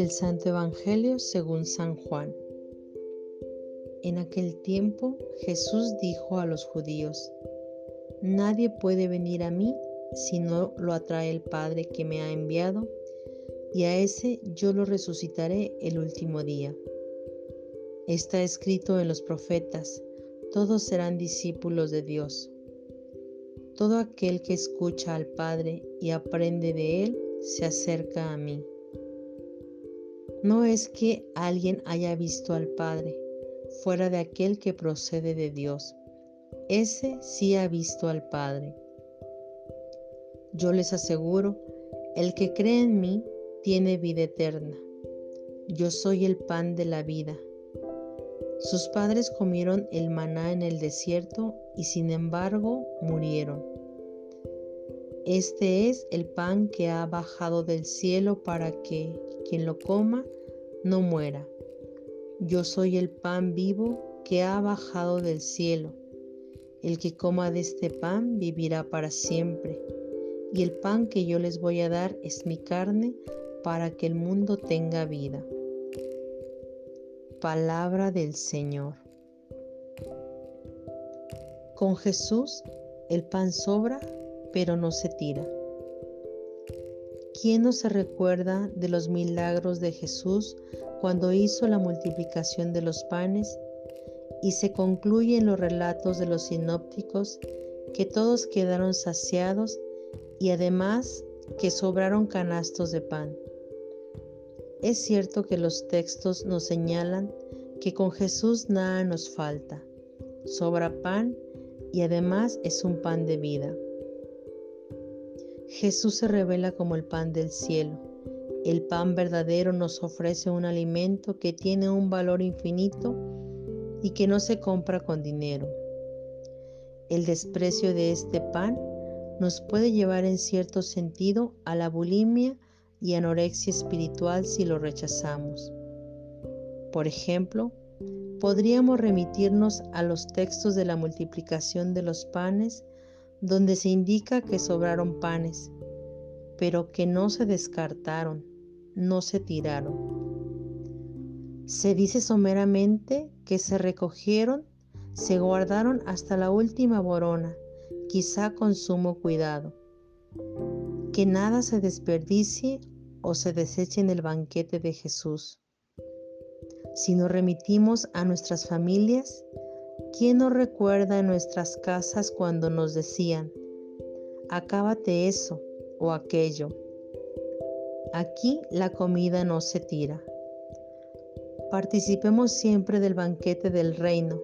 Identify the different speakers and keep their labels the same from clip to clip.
Speaker 1: Del Santo Evangelio según San Juan. En aquel tiempo Jesús dijo a los judíos, Nadie puede venir a mí si no lo atrae el Padre que me ha enviado, y a ese yo lo resucitaré el último día. Está escrito en los profetas, todos serán discípulos de Dios. Todo aquel que escucha al Padre y aprende de Él, se acerca a mí. No es que alguien haya visto al Padre, fuera de aquel que procede de Dios. Ese sí ha visto al Padre. Yo les aseguro, el que cree en mí tiene vida eterna. Yo soy el pan de la vida. Sus padres comieron el maná en el desierto y sin embargo murieron. Este es el pan que ha bajado del cielo para que quien lo coma no muera. Yo soy el pan vivo que ha bajado del cielo. El que coma de este pan vivirá para siempre. Y el pan que yo les voy a dar es mi carne para que el mundo tenga vida. Palabra del Señor. Con Jesús el pan sobra pero no se tira. ¿Quién no se recuerda de los milagros de Jesús cuando hizo la multiplicación de los panes? Y se concluye en los relatos de los sinópticos que todos quedaron saciados y además que sobraron canastos de pan. Es cierto que los textos nos señalan que con Jesús nada nos falta, sobra pan y además es un pan de vida. Jesús se revela como el pan del cielo. El pan verdadero nos ofrece un alimento que tiene un valor infinito y que no se compra con dinero. El desprecio de este pan nos puede llevar en cierto sentido a la bulimia y anorexia espiritual si lo rechazamos. Por ejemplo, podríamos remitirnos a los textos de la multiplicación de los panes donde se indica que sobraron panes, pero que no se descartaron, no se tiraron. Se dice someramente que se recogieron, se guardaron hasta la última borona, quizá con sumo cuidado. Que nada se desperdicie o se deseche en el banquete de Jesús. Si nos remitimos a nuestras familias, ¿Quién nos recuerda en nuestras casas cuando nos decían, acábate eso o aquello? Aquí la comida no se tira. Participemos siempre del banquete del reino.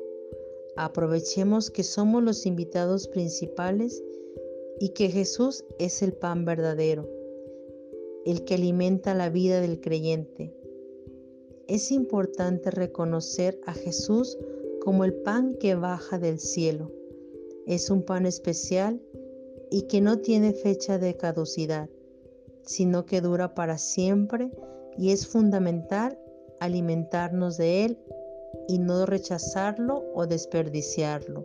Speaker 1: Aprovechemos que somos los invitados principales y que Jesús es el pan verdadero, el que alimenta la vida del creyente. Es importante reconocer a Jesús como el pan que baja del cielo. Es un pan especial y que no tiene fecha de caducidad, sino que dura para siempre y es fundamental alimentarnos de él y no rechazarlo o desperdiciarlo.